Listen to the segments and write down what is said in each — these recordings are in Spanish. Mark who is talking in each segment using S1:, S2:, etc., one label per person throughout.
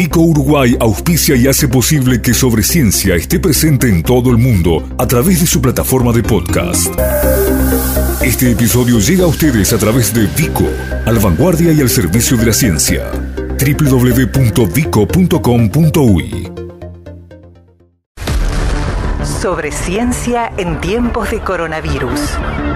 S1: Vico Uruguay auspicia y hace posible que Sobre Ciencia esté presente en todo el mundo a través de su plataforma de podcast. Este episodio llega a ustedes a través de Vico, al vanguardia y al servicio de la ciencia. www.vico.com.uy
S2: Sobre ciencia en tiempos de coronavirus.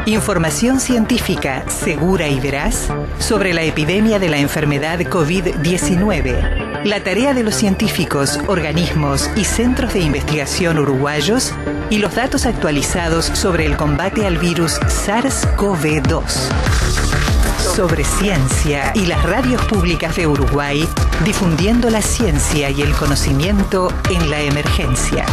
S2: Información científica segura y veraz sobre la epidemia de la enfermedad COVID-19. La tarea de los científicos, organismos y centros de investigación uruguayos y los datos actualizados sobre el combate al virus SARS-CoV-2 sobre ciencia y las radios públicas de Uruguay, difundiendo la ciencia y el conocimiento en la emergencia.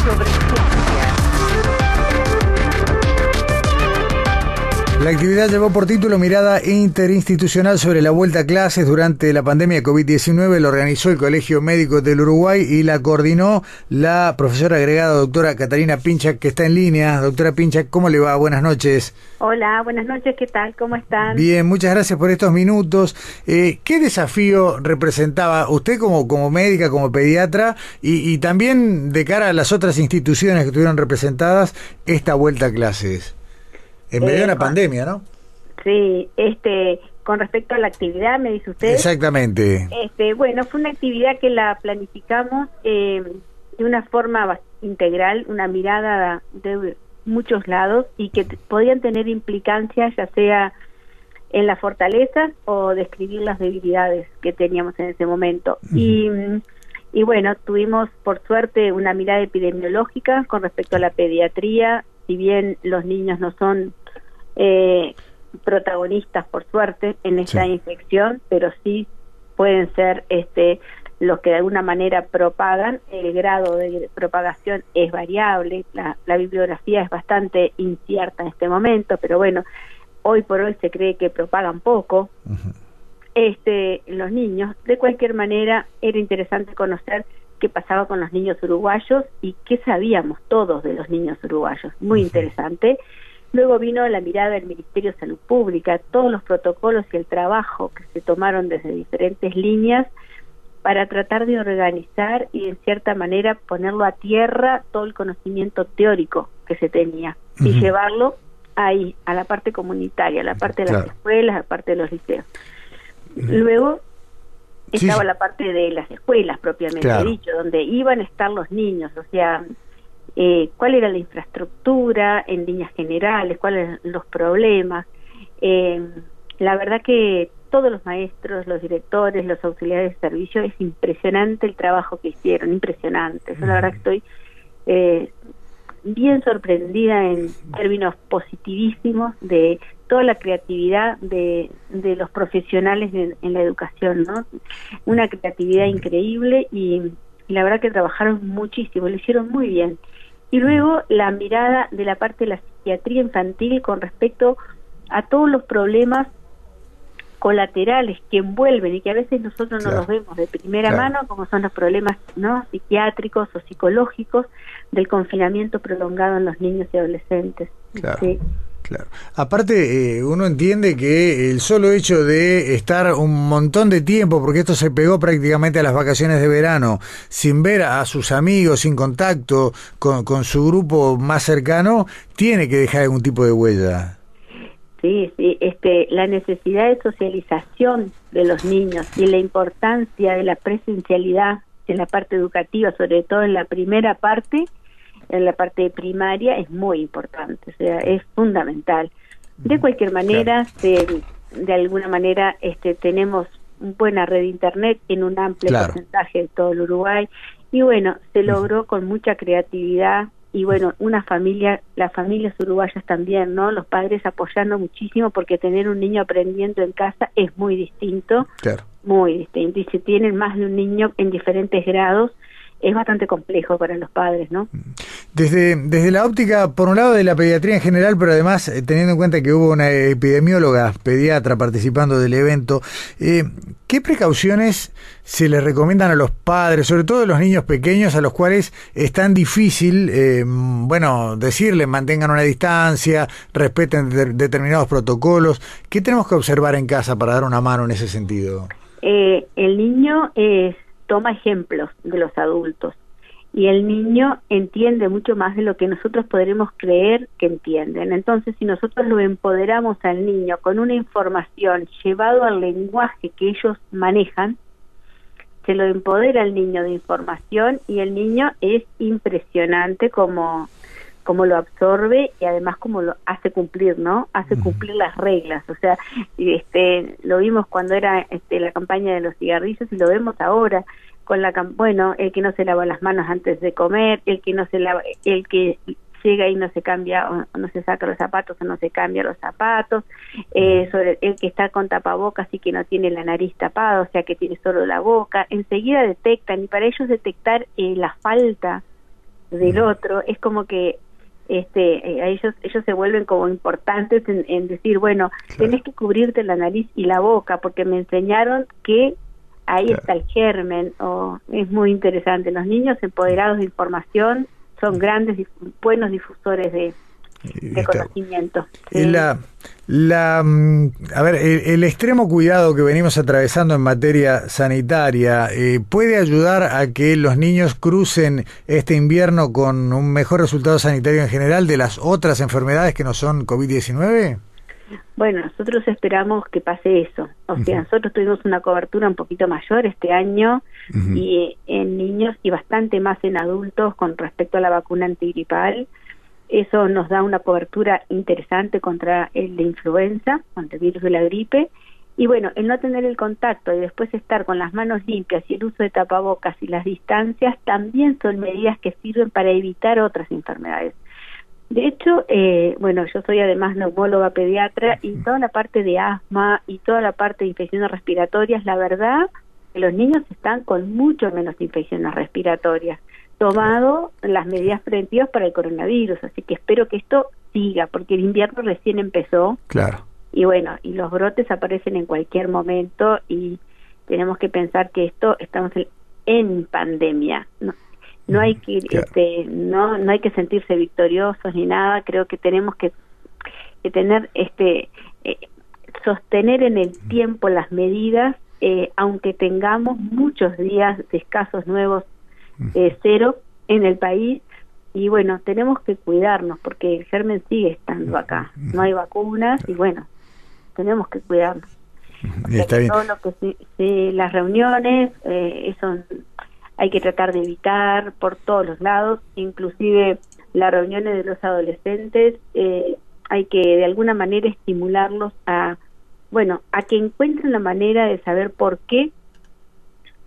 S3: La actividad llevó por título Mirada Interinstitucional sobre la vuelta a clases durante la pandemia COVID-19. Lo organizó el Colegio Médico del Uruguay y la coordinó la profesora agregada doctora Catalina Pincha, que está en línea. Doctora Pincha, ¿cómo le va? Buenas noches.
S4: Hola, buenas noches, ¿qué tal? ¿Cómo están?
S3: Bien, muchas gracias por estos minutos. Eh, ¿Qué desafío representaba usted como, como médica, como pediatra y, y también de cara a las otras instituciones que estuvieron representadas esta vuelta a clases? En medio de una pandemia, ¿no?
S4: Sí, este, con respecto a la actividad, me dice usted.
S3: Exactamente.
S4: Este, bueno, fue una actividad que la planificamos eh, de una forma integral, una mirada de muchos lados y que podían tener implicancias ya sea en las fortalezas o describir las debilidades que teníamos en ese momento. Y y bueno, tuvimos por suerte una mirada epidemiológica con respecto a la pediatría, si bien los niños no son eh, protagonistas por suerte en esta
S3: Sí.
S4: infección, pero sí pueden ser este los que de alguna manera propagan, el grado de propagación es variable, la, la bibliografía es bastante incierta en este momento, pero bueno, hoy por hoy se cree que propagan poco, este los niños. De cualquier manera, era interesante conocer qué pasaba con los niños uruguayos y qué sabíamos todos de los niños uruguayos. Muy interesante. Luego vino la mirada del Ministerio de Salud Pública, todos los protocolos y el trabajo que se tomaron desde diferentes líneas para tratar de organizar y en cierta manera ponerlo a tierra todo el conocimiento teórico que se tenía y llevarlo ahí, a la parte comunitaria, a la parte de las escuelas, a la parte de los liceos. Luego estaba
S3: sí.
S4: la parte de las escuelas propiamente
S3: Claro.
S4: dicho, donde iban a estar los niños, o sea, eh, cuál era la infraestructura en líneas generales, cuáles eran los problemas. Eh, la verdad que todos los maestros, los directores, los auxiliares de servicio, es impresionante el trabajo que hicieron, impresionante. Yo la verdad que estoy eh, bien sorprendida en términos positivísimos de toda la creatividad de, de los profesionales en, en la educación, ¿no? Una creatividad increíble y, y la verdad que trabajaron muchísimo, lo hicieron muy bien. Y luego la mirada de la parte de la psiquiatría infantil con respecto a todos los problemas colaterales que envuelven y que a veces nosotros
S3: Claro.
S4: no los vemos de primera
S3: Claro.
S4: mano, como son los problemas no psiquiátricos o psicológicos del confinamiento prolongado en los niños y adolescentes.
S3: Claro.
S4: Sí.
S3: Claro. Aparte, eh, uno entiende que el solo hecho de estar un montón de tiempo, porque esto se pegó prácticamente a las vacaciones de verano, sin ver a sus amigos, sin contacto con, con su grupo más cercano, tiene que dejar algún tipo de huella.
S4: Sí, sí, este, la necesidad de socialización de los niños y la importancia de la presencialidad en la parte educativa, sobre todo en la primera parte, en la parte primaria, es muy importante, o sea, es fundamental. De cualquier manera, se- de alguna manera, este, tenemos una buena red de internet en un amplio
S3: Claro.
S4: porcentaje de todo el Uruguay y bueno, se logró con mucha creatividad y bueno, una familia, las familias uruguayas también, ¿no? Los padres apoyando muchísimo porque tener un niño aprendiendo en casa es muy distinto,
S3: Claro.
S4: muy distinto. Y si tienen más de un niño en diferentes grados, es bastante complejo para los padres, ¿no?
S3: Desde, desde la óptica, por un lado, de la pediatría en general, pero además eh, teniendo en cuenta que hubo una epidemióloga pediatra participando del evento, eh, ¿qué precauciones se les recomiendan a los padres, sobre todo a los niños pequeños, a los cuales es tan difícil, eh, bueno, decirles mantengan una distancia, respeten de- determinados protocolos? ¿Qué tenemos que observar en casa para dar una mano en ese sentido?
S4: Eh, el niño es toma ejemplos de los adultos y el niño entiende mucho más de lo que nosotros podremos creer que entienden. Entonces, si nosotros lo empoderamos al niño con una información llevado al lenguaje que ellos manejan, se lo empodera al niño de información y el niño es impresionante como como lo absorbe y además como lo hace cumplir, ¿no? Hace cumplir las reglas, o sea, este lo vimos cuando era este, la campaña de los cigarrillos y lo vemos ahora con la bueno, el que no se lava las manos antes de comer, el que no se lava el que llega y no se cambia o no se saca los zapatos o no se cambia los zapatos, eh, sobre el que está con tapabocas y que no tiene la nariz tapada, o sea que tiene solo la boca, enseguida detectan y para ellos detectar eh, la falta del otro es como que este eh, a ellos ellos se vuelven como importantes en, decir bueno tenés que cubrirte la nariz y la boca porque me enseñaron que ahí está el germen o es muy interesante. Los niños empoderados de información son grandes y buenos difusores de, conocimiento.
S3: La, la, mm, a ver, el, extremo cuidado que venimos atravesando en materia sanitaria eh, puede ayudar a que los niños crucen este invierno con un mejor resultado sanitario en general de las otras enfermedades que no son COVID-19?
S4: Bueno, nosotros esperamos que pase eso. O sea, nosotros tuvimos una cobertura un poquito mayor este año y en niños y bastante más en adultos con respecto a la vacuna antigripal. Eso nos da una cobertura interesante contra el de influenza, contra el virus de la gripe. Y bueno, el no tener el contacto y después estar con las manos limpias y el uso de tapabocas y las distancias también son medidas que sirven para evitar otras enfermedades. De hecho, eh, bueno, yo soy además neumóloga pediatra y toda la parte de asma y toda la parte de infecciones respiratorias, la verdad los niños están con mucho menos infecciones respiratorias, tomado las medidas preventivas para el coronavirus, así que espero que esto siga, porque el invierno recién empezó.
S3: Claro.
S4: Y bueno, y los brotes aparecen en cualquier momento y tenemos que pensar que esto estamos en, en pandemia. ¿no? no hay que este, no no hay que sentirse victoriosos ni nada creo que tenemos que, tener este eh, sostener en el tiempo las medidas eh, aunque tengamos muchos días de escasos nuevos eh, cero en el país. Y bueno tenemos que cuidarnos porque el germen sigue estando acá. No hay vacunas y bueno tenemos que cuidarnos. Está bien. todo lo que sí, las reuniones eh, son hay que tratar de evitar por todos los lados, inclusive las reuniones de los adolescentes, eh, hay que de alguna manera estimularlos a, bueno, a que encuentren la manera de saber por qué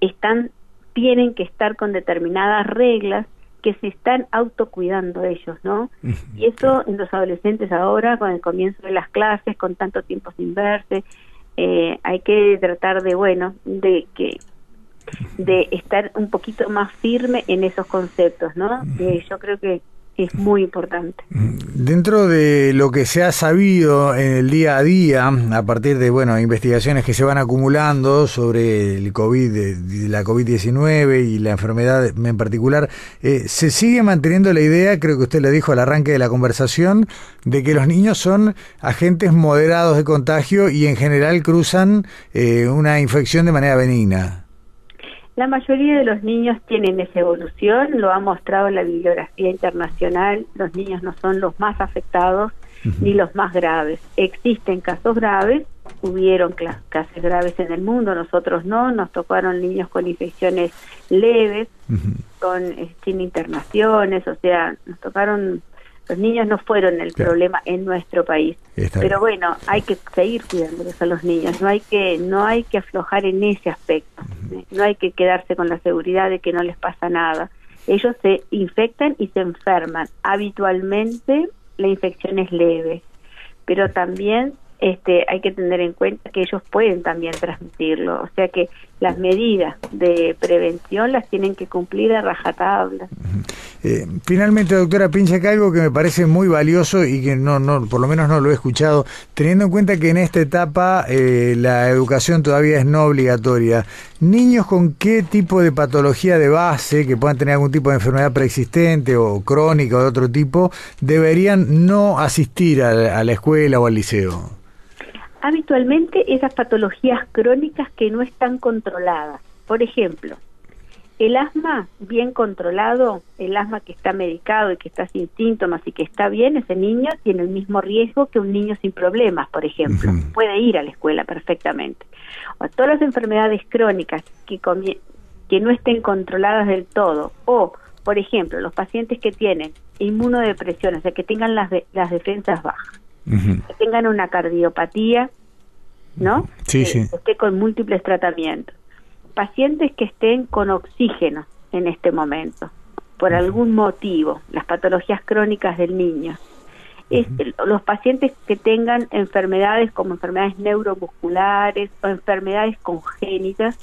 S4: están, tienen que estar con determinadas reglas que se están autocuidando ellos, ¿no? Y eso en los adolescentes ahora, con el comienzo de las clases, con tanto tiempo sin verse, eh, hay que tratar de, bueno, de que de estar un poquito más firme en esos conceptos, ¿no? yo creo que es muy importante.
S3: Dentro de lo que se ha sabido en el día a día, a partir de bueno investigaciones que se van acumulando sobre el COVID, la COVID-19 y la enfermedad en particular, eh, se sigue manteniendo la idea, creo que usted le dijo al arranque de la conversación, de que los niños son agentes moderados de contagio y en general cruzan eh, una infección de manera benigna.
S4: La mayoría de los niños tienen esa evolución, lo ha mostrado la bibliografía internacional, los niños no son los más afectados ni los más graves. Existen casos graves, hubieron casos graves en el mundo, nosotros no, nos tocaron niños con infecciones leves, con eh, sin internaciones, o sea, nos tocaron los niños no fueron el problema en nuestro país. Pero bueno, hay que seguir cuidándolos a los niños, no hay que no hay que aflojar en ese aspecto. No hay que quedarse con la seguridad de que no les pasa nada. Ellos se infectan y se enferman. Habitualmente la infección es leve, pero también este, hay que tener en cuenta que ellos pueden también transmitirlo, o sea que las medidas de prevención las tienen que cumplir a rajatabla.
S3: Eh, finalmente, doctora Pincha, que algo que me parece muy valioso y que no, no, por lo menos no lo he escuchado, teniendo en cuenta que en esta etapa eh, la educación todavía es no obligatoria, niños con qué tipo de patología de base, que puedan tener algún tipo de enfermedad preexistente o crónica o de otro tipo, deberían no asistir a la escuela o al liceo
S4: habitualmente esas patologías crónicas que no están controladas. Por ejemplo, El asma bien controlado, el asma que está medicado y que está sin síntomas y que está bien, ese niño tiene el mismo riesgo que un niño sin problemas, por ejemplo. Puede ir a la escuela perfectamente. O todas las enfermedades crónicas que, que no estén controladas del todo, o, por ejemplo, los pacientes que tienen inmunodepresión, o sea, que tengan las, las defensas bajas, que tengan una cardiopatía, ¿no?
S3: Sí,
S4: que
S3: sí.
S4: esté con múltiples tratamientos pacientes que estén con oxígeno en este momento, por algún motivo, las patologías crónicas del niño. los pacientes que tengan enfermedades como enfermedades neuromusculares o enfermedades congénitas,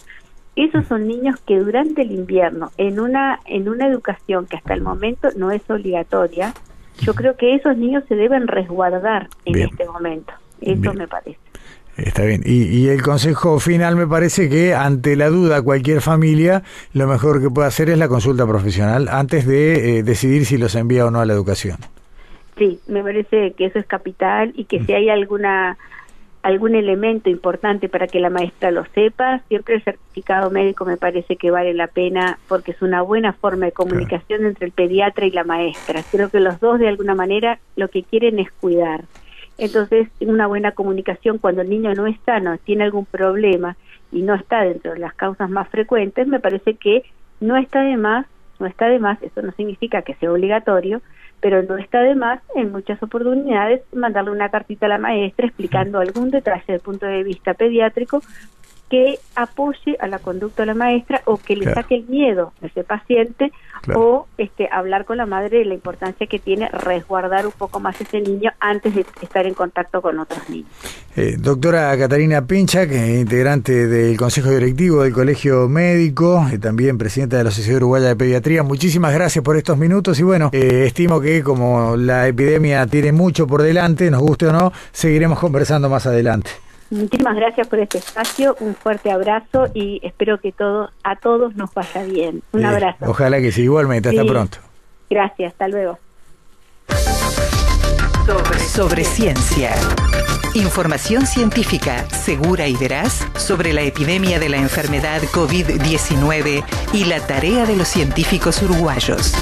S4: esos son niños que durante el invierno, en una, en una educación que hasta el momento no es obligatoria, yo creo que esos niños se deben resguardar en este momento. Eso me parece.
S3: Está bien. Y, el consejo final me parece que ante la duda cualquier familia lo mejor que puede hacer es la consulta profesional antes de eh, decidir si los envía o no a la educación.
S4: Sí, me parece que eso es capital y que mm. si hay alguna algún elemento importante para que la maestra lo sepa, siempre el certificado médico me parece que vale la pena porque es una buena forma de comunicación entre el pediatra y la maestra. Creo que los dos de alguna manera lo que quieren es cuidar. Entonces, una buena comunicación cuando el niño no está, no tiene algún problema y no está dentro de las causas más frecuentes, me parece que no está de más, no está de más, eso no significa que sea obligatorio, pero no está de más en muchas oportunidades mandarle una cartita a la maestra explicando algún detalle desde el punto de vista pediátrico que apoye a la conducta de la maestra o que le saque el miedo a ese paciente o este hablar con la madre de la importancia que tiene resguardar un poco más ese niño antes de estar en contacto con otros niños.
S3: Eh, doctora Catarina Pincha, que es integrante del Consejo Directivo del Colegio Médico y también presidenta de la Sociedad Uruguaya de Pediatría, muchísimas gracias por estos minutos y bueno, eh, estimo que como la epidemia tiene mucho por delante, nos guste o no, seguiremos conversando más adelante.
S4: Muchísimas gracias por este espacio, un fuerte abrazo y espero que todo a todos nos vaya bien. Un abrazo.
S3: Ojalá que sí, igualmente, hasta pronto.
S4: Gracias, hasta luego.
S2: Sobre, sobre ciencia. Información científica segura y veraz sobre la epidemia de la enfermedad COVID-19 y la tarea de los científicos uruguayos.